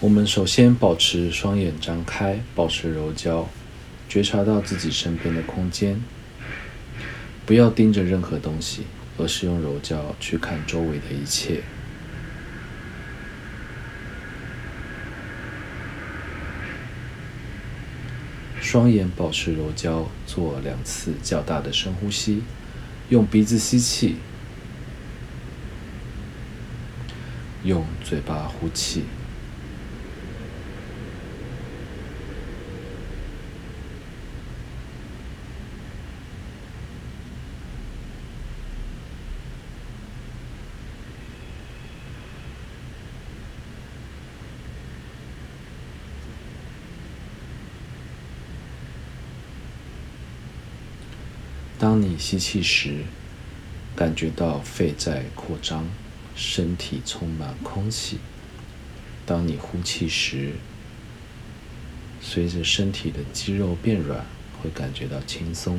我们首先保持双眼张开，保持柔焦，觉察到自己身边的空间，不要盯着任何东西，而是用柔焦去看周围的一切。双眼保持柔焦，做两次较大的深呼吸，用鼻子吸气，用嘴巴呼气。当你吸气时，感觉到肺在扩张，身体充满空气；当你呼气时，随着身体的肌肉变软，会感觉到轻松。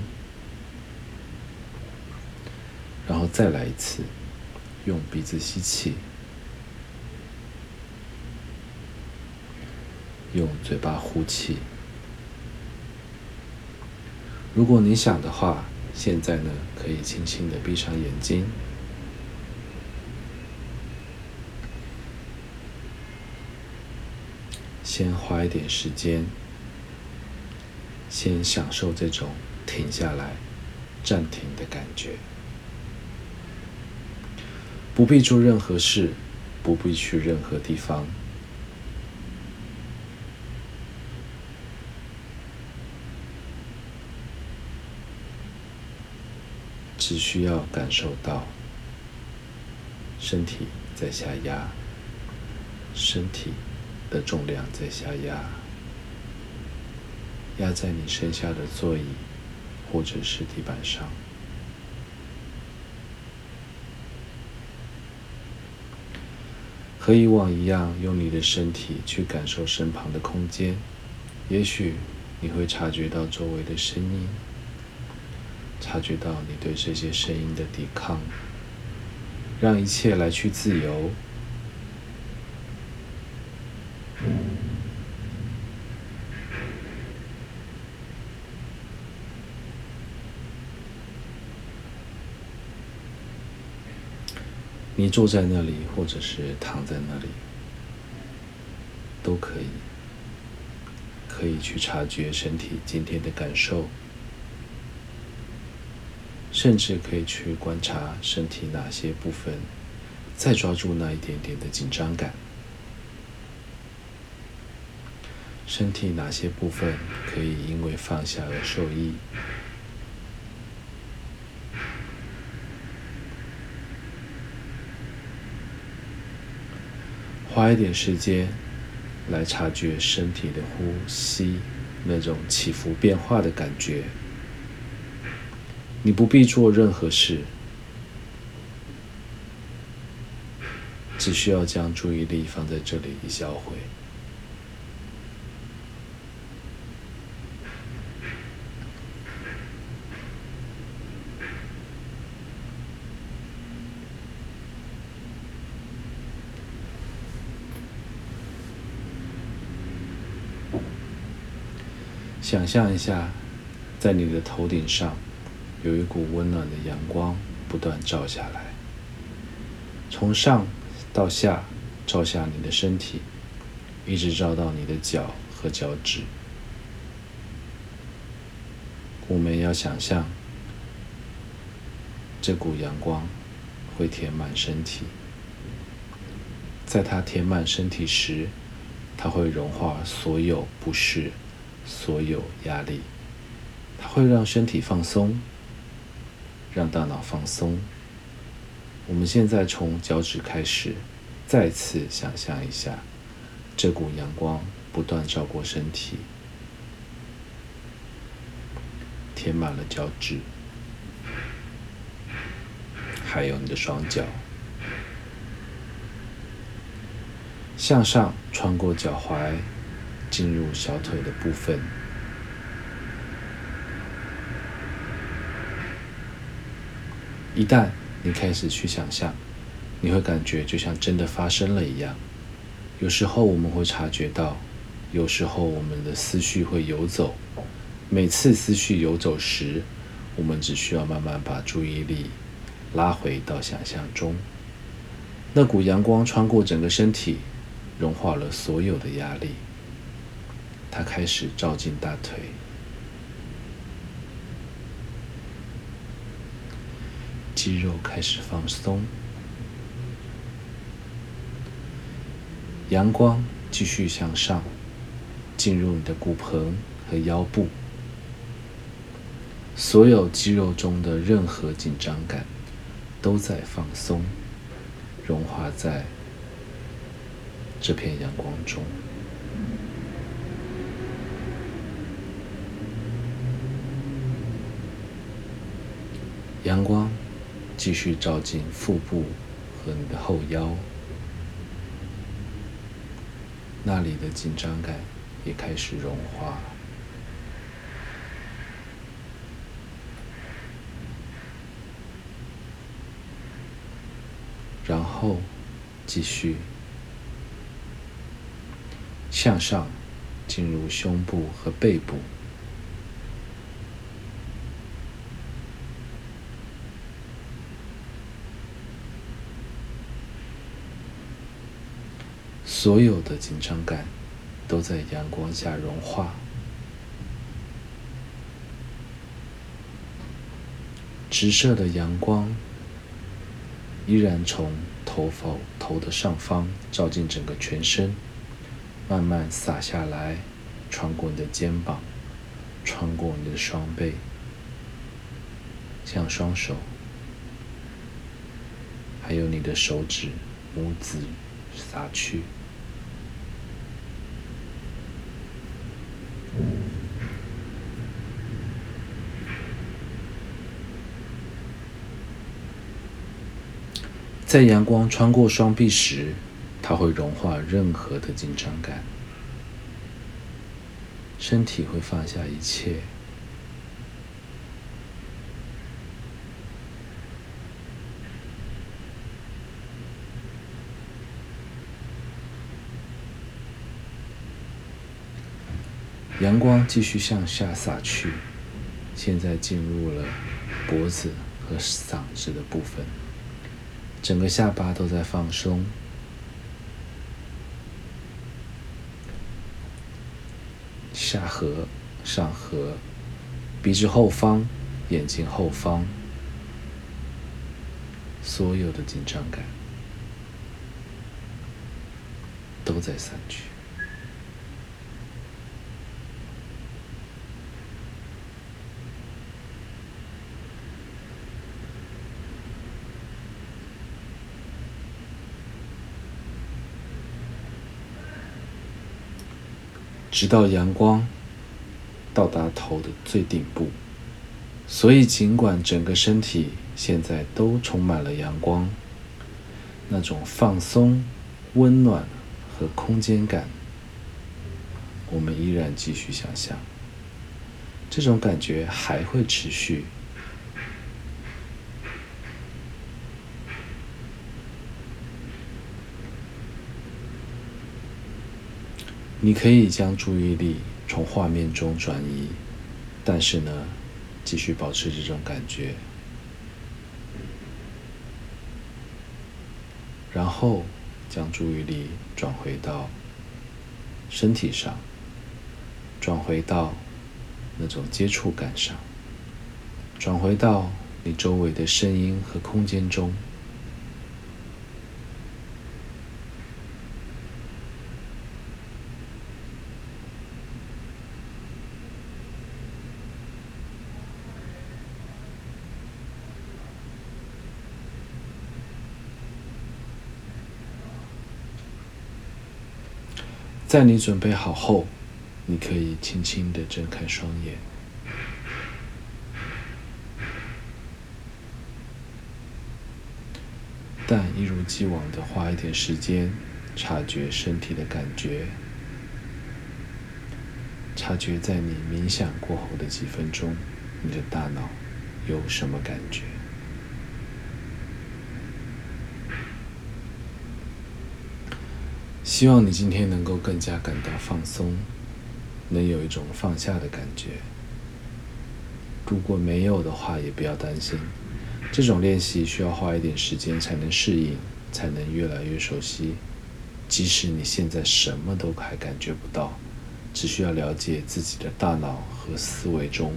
然后再来一次，用鼻子吸气，用嘴巴呼气。如果你想的话。现在呢，可以轻轻的闭上眼睛，先花一点时间，先享受这种停下来、暂停的感觉，不必做任何事，不必去任何地方。只需要感受到身体在下压，身体的重量在下压，压在你身下的座椅或者是地板上，和以往一样，用你的身体去感受身旁的空间，也许你会察觉到周围的声音。察觉到你对这些声音的抵抗，让一切来去自由。你坐在那里，或者是躺在那里，都可以，可以去察觉身体今天的感受。甚至可以去观察身体哪些部分，再抓住那一点点的紧张感。身体哪些部分可以因为放下而受益？花一点时间来察觉身体的呼吸那种起伏变化的感觉。你不必做任何事，只需要将注意力放在这里一小会。想象一下，在你的头顶上。有一股温暖的阳光不断照下来，从上到下照下你的身体，一直照到你的脚和脚趾。我们要想象，这股阳光会填满身体，在它填满身体时，它会融化所有不适、所有压力，它会让身体放松。让大脑放松。我们现在从脚趾开始，再次想象一下，这股阳光不断照过身体，填满了脚趾，还有你的双脚，向上穿过脚踝，进入小腿的部分。一旦你开始去想象，你会感觉就像真的发生了一样。有时候我们会察觉到，有时候我们的思绪会游走。每次思绪游走时，我们只需要慢慢把注意力拉回到想象中。那股阳光穿过整个身体，融化了所有的压力。它开始照进大腿，肌肉开始放松。阳光继续向上，进入你的骨盆和腰部，所有肌肉中的任何紧张感都在放松，融化在这片阳光中。阳光继续照进腹部和你的后腰。那里的紧张感也开始融化，然后继续向上进入胸部和背部，所有的紧张感都在阳光下融化。直射的阳光依然从头发头的上方照进整个全身，慢慢洒下来，穿过你的肩膀，穿过你的双背，向双手，还有你的手指、拇指洒去。在阳光穿过双臂时，它会融化任何的紧张感，身体会放下一切。阳光继续向下洒去，现在进入了脖子和嗓子的部分。整个下巴都在放松，下颌、上颌、鼻子后方、眼睛后方，所有的紧张感都在散去。直到阳光到达头的最顶部，所以尽管整个身体现在都充满了阳光，那种放松、温暖和空间感，我们依然继续想象，这种感觉还会持续。你可以将注意力从画面中转移，但是呢，继续保持这种感觉，然后将注意力转回到身体上，转回到那种接触感上，转回到你周围的声音和空间中。在你准备好后，你可以轻轻的睁开双眼，但一如既往的花一点时间察觉身体的感觉，察觉在你冥想过后的几分钟，你的大脑有什么感觉。希望你今天能够更加感到放松，能有一种放下的感觉。如果没有的话，也不要担心。这种练习需要花一点时间才能适应，才能越来越熟悉。即使你现在什么都还感觉不到，只需要了解自己的大脑和思维中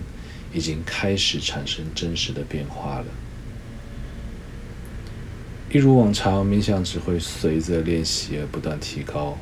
已经开始产生真实的变化了。一如往常，冥想只会随着练习而不断提高。